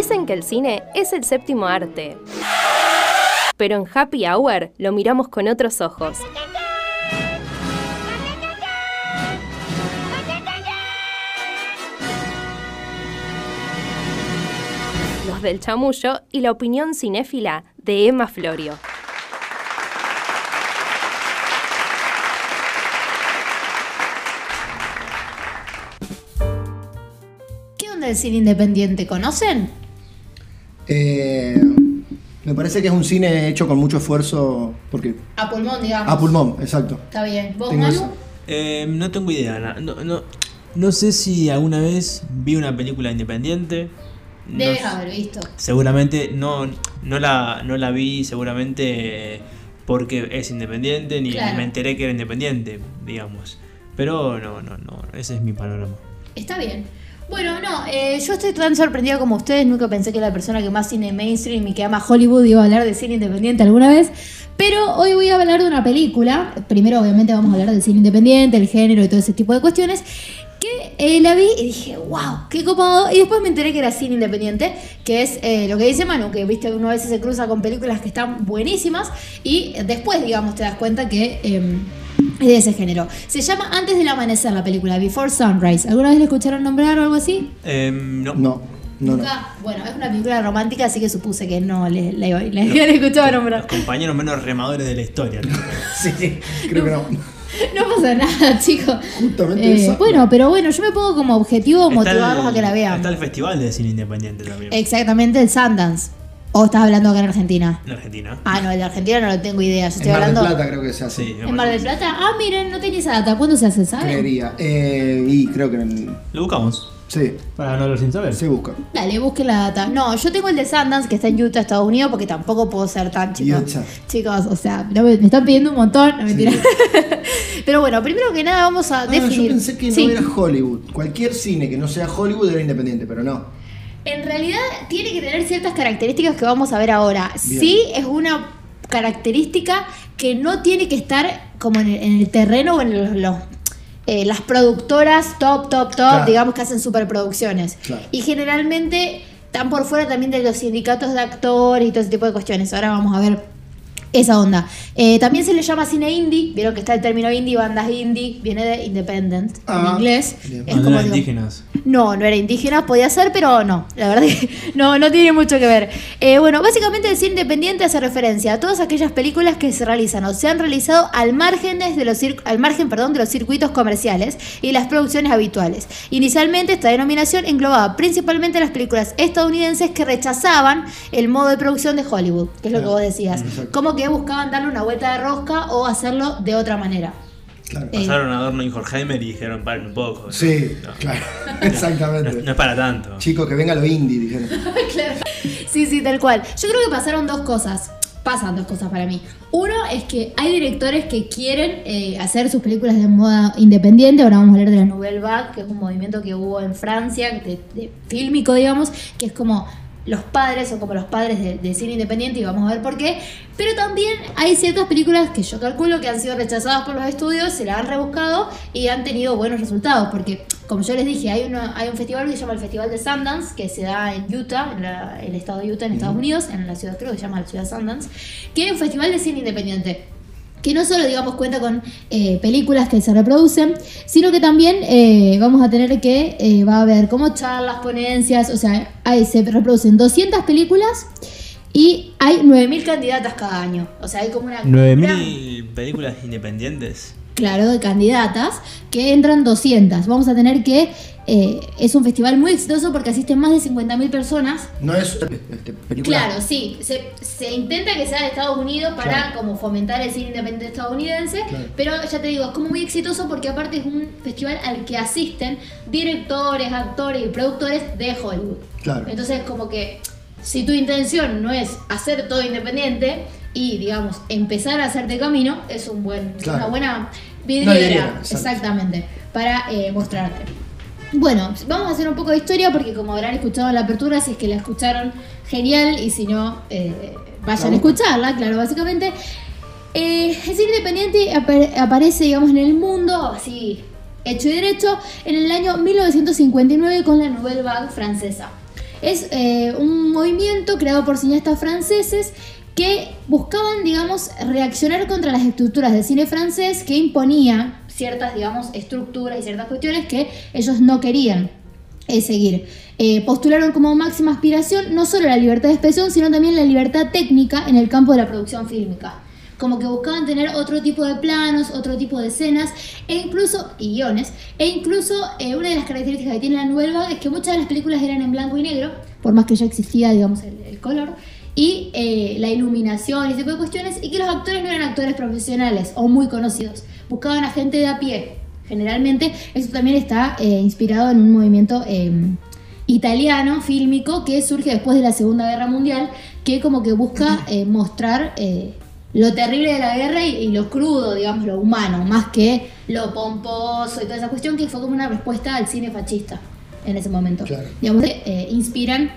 Dicen que el cine es el séptimo arte. Pero en Happy Hour lo miramos con otros ojos. Los del chamullo y la opinión cinéfila de Emma Florio. ¿Qué onda el cine independiente? ¿Conocen? Eh, me parece que es un cine hecho con mucho esfuerzo. Porque. A pulmón, digamos. A pulmón, exacto. Está bien. ¿Vos, Tengo Manu? eso. Eh, no tengo idea. No, no, no sé si alguna vez vi una película independiente. Debes haber visto. Seguramente no, no, la, no la vi, seguramente porque es independiente, ni Claro. me enteré que era independiente, digamos. Pero no, no, no, ese es mi panorama. Está bien. Bueno, no, eh, yo estoy tan sorprendida como ustedes. Nunca pensé que la persona que más cine mainstream y que ama Hollywood iba a hablar de cine independiente alguna vez. Pero hoy voy a hablar de una película. Primero, obviamente, vamos a hablar del cine independiente, el género y todo ese tipo de cuestiones. Que eh, la vi y dije, wow, qué copado. Y después me enteré que era cine independiente, que es eh, lo que dice Manu, que viste, uno a veces se cruza con películas que están buenísimas y después, digamos, te das cuenta que eh, es de ese género. Se llama Antes del amanecer la película, Before Sunrise. ¿Alguna vez la escucharon nombrar o algo así? Em, no. No, no. Bueno, es una película romántica, así que supuse que no le, la habían escuchado nombrar. Los compañeros menos remadores de la historia. ¿no? Sí, creo que no. No pasa nada, chicos. Justamente Eh, eso. bueno, pero bueno, yo me pongo como objetivo motivarlos a que la vean. Está el festival de cine independiente también. Exactamente, el Sundance. ¿O estás hablando acá en Argentina? En Argentina. Ah, no, el de Argentina no lo tengo idea. Yo En estoy Mar del hablando. Plata creo que se hace. Sí, ¿En Mar del Plata? Ah, miren, no tenía esa data. ¿Cuándo se hace, saben? Creería. Eh, y creo que. en- Lo buscamos. Sí, Para no hablar sin saber. se busca. Dale, busquen la data. No, yo tengo el de Sundance que está en Utah, Estados Unidos, porque tampoco puedo ser tan chicos. Utah. Chicos, o sea, no me, me están pidiendo un montón, no mentira. Pero bueno, primero que nada vamos a Ah, definir. yo pensé que Sí. no era Hollywood. Cualquier cine que no sea Hollywood era independiente, pero no. En realidad tiene que tener ciertas características que vamos a ver ahora. Bien. Sí es una característica que no tiene que estar como en el, en el terreno o en los, los, eh, las productoras top, top, top, Claro. digamos que hacen superproducciones. Claro. Y generalmente están por fuera también de los sindicatos de actores y todo ese tipo de cuestiones. Ahora vamos a ver esa onda. Eh, también se le llama cine indie. Vieron que está el término indie, bandas indie, viene de independent en Ah, inglés. bien. Es como indígenas. No, no era indígena, podía ser, pero no. La verdad que no, no tiene mucho que ver. Eh, bueno, básicamente cine independiente hace referencia a todas aquellas películas que se realizan o se han realizado al margen, de los, al margen perdón, de los circuitos comerciales y las producciones habituales. Inicialmente esta denominación englobaba principalmente las películas estadounidenses que rechazaban el modo de producción de Hollywood, que es lo que vos decías. exacto. Como que buscaban darle una vuelta de rosca o hacerlo de otra manera. Claro. Eh, Pasaron a Adorno y Horkheimer y dijeron, paren un poco. Sí, No. claro. No, Exactamente. no es para tanto. Chicos, que venga lo indie, dijeron. Claro. Sí, sí, tal cual. Yo creo que pasaron dos cosas. Pasan dos cosas para mí. Uno es que hay directores que quieren eh, hacer sus películas de moda independiente. Ahora vamos a hablar de la Nouvelle Vague, que es un movimiento que hubo en Francia, de, de fílmico, digamos, que es como los padres o como los padres de- cine independiente y vamos a ver por qué. Pero también hay ciertas películas que yo calculo que han sido rechazadas por los estudios, se la han rebuscado y han tenido buenos resultados. Porque, como yo les dije, hay, una, hay un festival que se llama el Festival de Sundance, que se da en Utah, en la- el estado de Utah, en Estados Unidos, en la ciudad, creo que se llama la ciudad Sundance, que es un festival de cine independiente que no solo, digamos, cuenta con eh, películas que se reproducen, sino que también eh, vamos a tener que, eh, va a haber como charlas, ponencias, o sea, ahí se reproducen 200 películas y hay 9.000 candidatas cada año. O sea, hay como una... gran- 9000 películas independientes. Claro, de candidatas, que entran 200. Vamos a tener que... eh, es un festival muy exitoso porque asisten más de 50.000 personas No es este, película. Claro, sí. Se, se intenta que sea de Estados Unidos para Claro. como fomentar el cine independiente estadounidense, Claro. pero ya te digo, es como muy exitoso porque aparte es un festival al que asisten directores, actores y productores de Hollywood. Claro. Entonces como que si tu intención no es hacer todo independiente y digamos empezar a hacerte camino, es un buen, Claro. una buena vidriera, exactamente, para eh, mostrarte. Bueno, vamos a hacer un poco de historia porque como habrán escuchado en la apertura, si es que la escucharon, genial, y si no, eh, vayan a escucharla, claro, básicamente. Eh, el cine independiente apa- aparece, digamos, en el mundo, así, hecho y derecho, en el año 1959 con la Nouvelle Vague francesa. Es eh, un movimiento creado por cineastas franceses que buscaban, digamos, reaccionar contra las estructuras del cine francés que imponía ciertas, digamos, estructuras y ciertas cuestiones que ellos no querían eh, seguir. Eh, postularon como máxima aspiración no solo la libertad de expresión, sino también la libertad técnica en el campo de la producción fílmica. Como que buscaban tener otro tipo de planos, otro tipo de escenas, e incluso, y guiones, e incluso eh, una de las características que tiene la Vague es que muchas de las películas eran en blanco y negro, por más que ya existía, digamos, el, el color, y eh, la iluminación y ese tipo de cuestiones, y que los actores no eran actores profesionales o muy conocidos, buscaban a gente de a pie. Generalmente, eso también está eh, inspirado en un movimiento eh, italiano, fílmico, que surge después de la Segunda Guerra Mundial, que como que busca eh, mostrar eh, lo terrible de la guerra y, y lo crudo, digamos, lo humano, más que lo pomposo y toda esa cuestión, que fue como una respuesta al cine fascista en ese momento. Claro. Digamos, eh, inspiran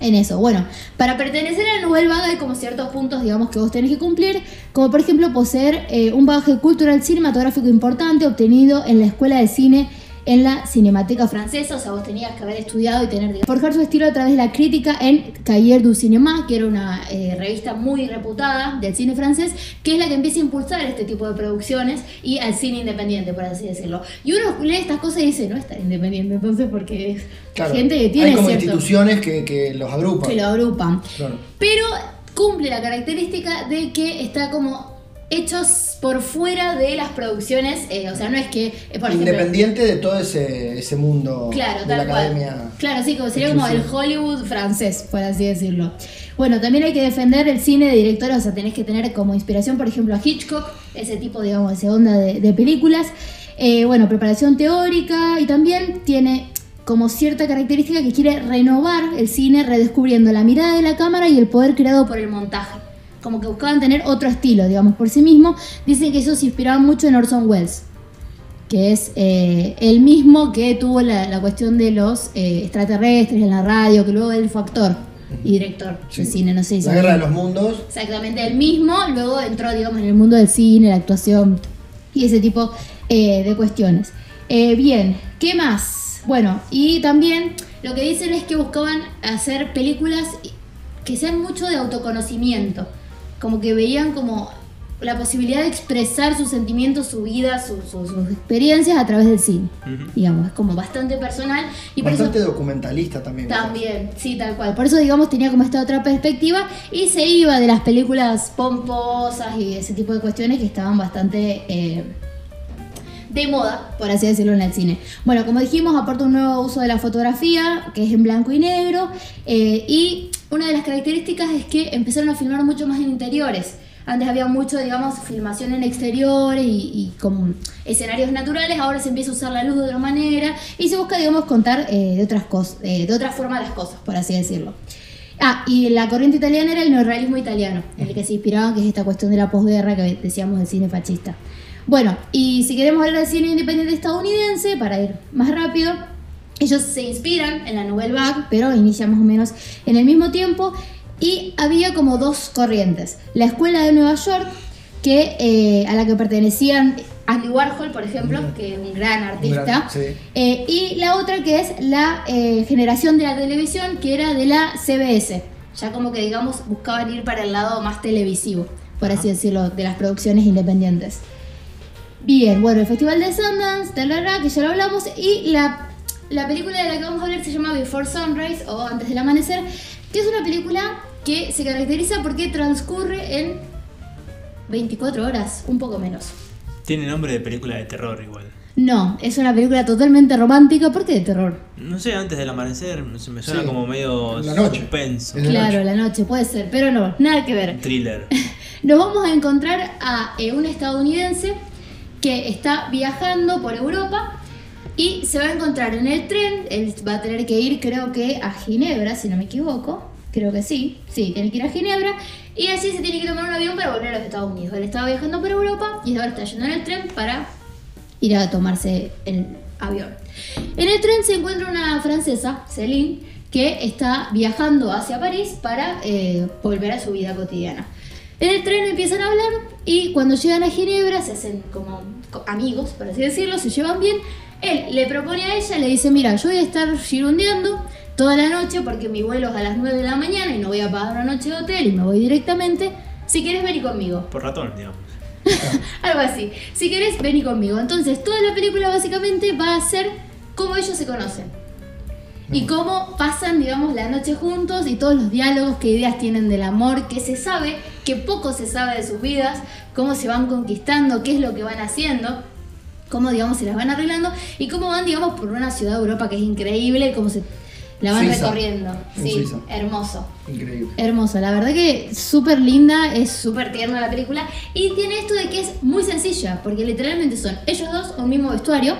en eso. Bueno, para pertenecer a la Nouvelle Vague hay como ciertos puntos, digamos, que vos tenés que cumplir, como por ejemplo poseer eh, un bagaje cultural cinematográfico importante obtenido en la Escuela de Cine en la Cinemateca Francesa, o sea, vos tenías que haber estudiado y tener, digamos, forjar su estilo a través de la crítica en Cahiers du Cinéma, que era una eh, revista muy reputada del cine francés, que es la que empieza a impulsar este tipo de producciones y al cine independiente, por así decirlo. Y uno lee estas cosas y dice, no es tan independiente, entonces, porque es Claro, gente que tiene hay como cierto instituciones que, que los agrupan. que lo agrupan. Claro. Pero cumple la característica de que está como hechos por fuera de las producciones, eh, o sea, no es que, eh, por ejemplo, Independiente de todo ese, ese mundo Claro, de la cual. academia. Claro, sí, como sería como el. Hollywood francés, por así decirlo. Bueno, también hay que defender el cine de directores, o sea, tenés que tener como inspiración, por ejemplo, a Hitchcock, ese tipo, digamos, de onda de, de películas. Eh, bueno, preparación teórica y también tiene como cierta característica que quiere renovar el cine redescubriendo la mirada de la cámara y el poder creado por el montaje. Como que buscaban tener otro estilo, digamos, por sí mismo. Dicen que eso se inspiraba mucho en Orson Welles que es eh, el mismo que tuvo la, la cuestión de los eh, extraterrestres en la radio, que luego él fue actor y director Sí. de cine, no sé si La guerra de los mundos. Exactamente, el mismo, luego entró, digamos, en el mundo del cine, la actuación y ese tipo eh, de cuestiones. Eh, bien, ¿qué más? Bueno, y también lo que dicen es que buscaban hacer películas que sean mucho de autoconocimiento, como que veían como la posibilidad de expresar sus sentimientos, su vida, su- su- sus experiencias a través del cine. Digamos, es como bastante personal y por eso Bastante documentalista también. también, sí, tal cual. Por eso, digamos, tenía como esta otra perspectiva y se iba de las películas pomposas y ese tipo de cuestiones que estaban bastante eh, de moda, por así decirlo, en el cine. Bueno, como dijimos, aporta un nuevo uso de la fotografía, que es en blanco y negro, eh, y una de las características es que empezaron a filmar mucho más en interiores. Antes había mucho, digamos, filmación en exteriores y, con escenarios naturales, ahora se empieza a usar la luz de otra manera y se busca, digamos, contar eh, de otras cosas, eh, de otra forma las cosas, por así decirlo. Ah, y la corriente italiana era el neorrealismo italiano, en el que se inspiraban, que es esta cuestión de la posguerra que decíamos del cine fascista. Bueno, y si queremos hablar del cine independiente estadounidense, para ir más rápido, ellos se inspiran en la Nouvelle Vague, pero inician más o menos en el mismo tiempo, y había como dos corrientes. La escuela de Nueva York, que, eh, a la que pertenecían Andy Warhol, por ejemplo, que es un gran artista, gran- sí. eh, y la otra que es la eh, generación de la televisión, que era de la CBS. Ya como que, digamos, buscaban ir para el lado más televisivo, por así decirlo, de las producciones independientes. Bien, bueno, el Festival de Sundance, que ya lo hablamos, y la, la película de la que vamos a hablar se llama Before Sunrise o Antes del Amanecer, que es una película que se caracteriza porque transcurre en 24 horas, un poco menos. Tiene nombre de película de terror igual. No, es una película totalmente romántica, ¿por qué de terror? No sé, antes del amanecer se me suena Sí. como medio La noche. suspenso. Claro, noche. la noche, puede ser, pero no, nada que ver. Thriller. Nos vamos a encontrar a eh, un estadounidense que está viajando por Europa y se va a encontrar en el tren. Él va a tener que ir, creo que a Ginebra, si no me equivoco. Creo que sí, sí, tiene que ir a Ginebra. Y así se tiene que tomar un avión para volver a los Estados Unidos. Él estaba viajando por Europa y ahora está yendo en el tren para ir a tomarse el avión. En el tren se encuentra una francesa, Céline, que está viajando hacia París para eh, volver a su vida cotidiana. En el tren empiezan a hablar y cuando llegan a Ginebra se hacen como co- amigos, por así decirlo, se llevan bien. Él le propone a ella, le dice, mira, yo voy a estar girundeando, toda la noche porque mi vuelo es a las 9 de la mañana y no voy a pagar una noche de hotel y me voy directamente. Si querés, vení conmigo. Por ratón, digamos. Algo así. Si querés, vení conmigo. Entonces, toda la película básicamente va a ser cómo ellos se conocen. Y cómo pasan, digamos, la noche juntos y todos los diálogos, qué ideas tienen del amor, qué se sabe, qué poco se sabe de sus vidas, cómo se van conquistando, qué es lo que van haciendo, cómo, digamos, se las van arreglando y cómo van, digamos, por una ciudad de Europa que es increíble, cómo se la van Suiza. recorriendo. En Sí, Suiza. hermoso. Increíble. Hermosa, la verdad que súper linda, es súper tierna la película y tiene esto de que es muy sencilla, porque literalmente son ellos dos un mismo vestuario,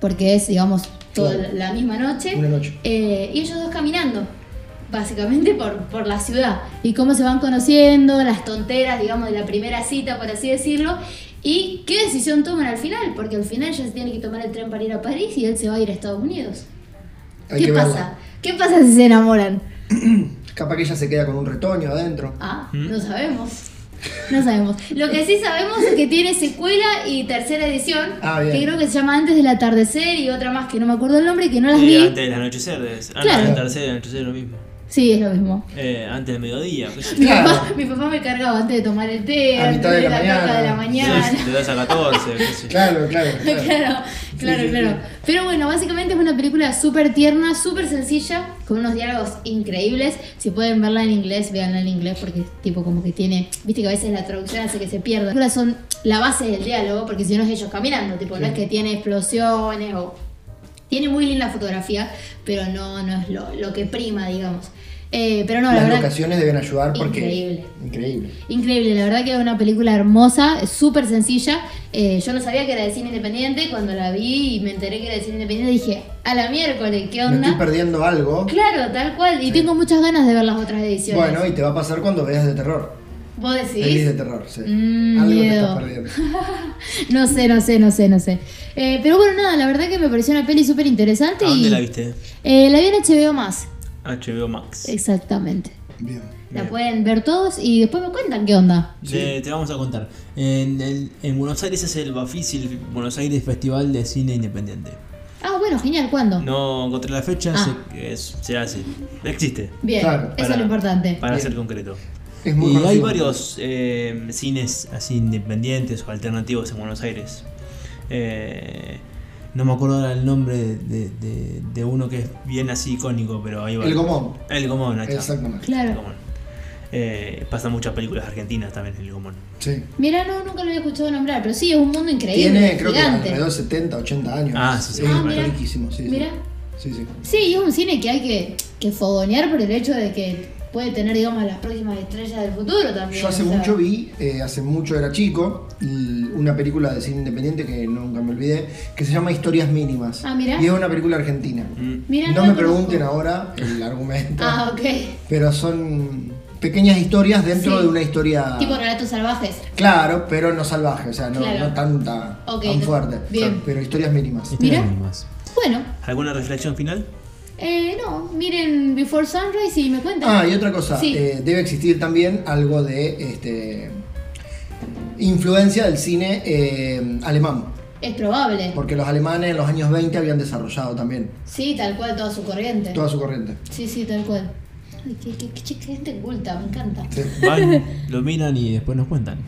porque es, digamos, toda Claro. la misma noche, Una noche. eh, y ellos dos caminando, básicamente por, por la ciudad, y cómo se van conociendo, las tonteras, digamos, de la primera cita, por así decirlo, y qué decisión toman al final, porque al final ella se tiene que tomar el tren para ir a París y él se va a ir a Estados Unidos. Hay ¿Qué pasa? verla. ¿Qué pasa si se enamoran? Capaz que ella se queda con un retoño adentro. Ah, ¿Mm? no sabemos. No sabemos. Lo que sí sabemos es que tiene secuela y tercera edición, Ah, bien. que creo que se llama Antes del atardecer y otra más que no me acuerdo el nombre y que no las Y vi. antes del anochecer. es- Ah, Claro. no, antes del anochecer es lo mismo. Sí, es lo mismo. Eh, antes del mediodía. pues. Mi, Claro. papá, mi papá me cargaba antes de tomar el té, A antes mitad de la la mañana. caca de la mañana. Sí, De 2 a 14. qué sé yo. Claro, claro. claro. Claro, claro, sí, claro. sí. Pero bueno, básicamente es una película súper tierna, súper sencilla, con unos diálogos increíbles. Si pueden verla en inglés, véanla en inglés porque es tipo como que tiene, viste que a veces la traducción hace que se pierda. Las películas son la base del diálogo, porque si no es ellos caminando, tipo, no es que tiene explosiones o... Tiene muy linda fotografía, pero no, no es lo, lo que prima, digamos. Eh, pero no, la Las verdad... locaciones deben ayudar porque. Increíble. Increíble. Increíble, la verdad que es una película hermosa, súper sencilla. Eh, yo no sabía que era de cine independiente, cuando la vi y me enteré que era de cine independiente dije, a la miércoles, ¿qué Me estoy onda? perdiendo algo. Claro, tal cual, y tengo muchas ganas de ver las otras ediciones. Bueno, y te va a pasar cuando veas de terror. ¿Vos Pelis decís? de terror, sí. Mm, algo te miedo. estás perdiendo. No sé, no sé, no sé, no sé. Eh, pero bueno, nada, la verdad que me pareció una peli súper interesante. ¿A y, dónde la viste? Eh, la vi en HBO Más, HBO Max. exactamente. Bien. La Bien. pueden ver todos y después me cuentan qué onda. Te, te vamos a contar. En, el- en Buenos Aires es el Bafisi, el Buenos Aires Festival de Cine Independiente. Ah, bueno, genial, ¿cuándo? No encontré la fecha, Ah. se, es- se hace. Existe, Bien, Claro, eso es lo importante. para Bien. ser concreto. Es muy y hay varios eh, cines así independientes o alternativos en Buenos Aires. Eh, no me acuerdo ahora el nombre de, de- de- de uno que es bien así icónico, pero ahí va. El Gomón. El Gomón. Exactamente. Claro. El Gomón. Eh, pasan muchas películas argentinas también en el Gomón. Sí. Mira, no, nunca lo había escuchado nombrar, pero sí, es un mundo increíble. Tiene, creo que alrededor de 70, 80 años. Ah, sí, sí. Es Ah, mira. riquísimo, sí. sí. Mira. Sí, sí. Sí, y es un cine que hay que, que fogonear por el hecho de que puede tener, digamos, las próximas estrellas del futuro también. Yo hace o sea. mucho vi, eh, hace mucho era chico, y una película de cine independiente que nunca me olvidé, que se llama Historias Mínimas. Ah, mira. Y es una película argentina. Mm. No me pregunten ahora el argumento, Ah, ok. pero son pequeñas historias dentro Sí. de una historia... Tipo relatos salvajes. Claro, pero no salvaje, o sea, no, Claro. no tanta, tan fuerte. bien. Pero historias mínimas. Mira. Mínimas. Bueno, ¿Alguna reflexión final? Eh, no, miren Before Sunrise y me cuentan. Ah, y otra cosa, Sí. eh, debe existir también algo de este influencia del cine eh, alemán, Es probable. porque los alemanes en los años 20 habían desarrollado también Sí, tal cual, toda su corriente. toda su corriente. Sí, sí, tal cual. Ay, qué, qué- qué- qué gente culta, me encanta. Sí. Van, lo miran y después nos cuentan.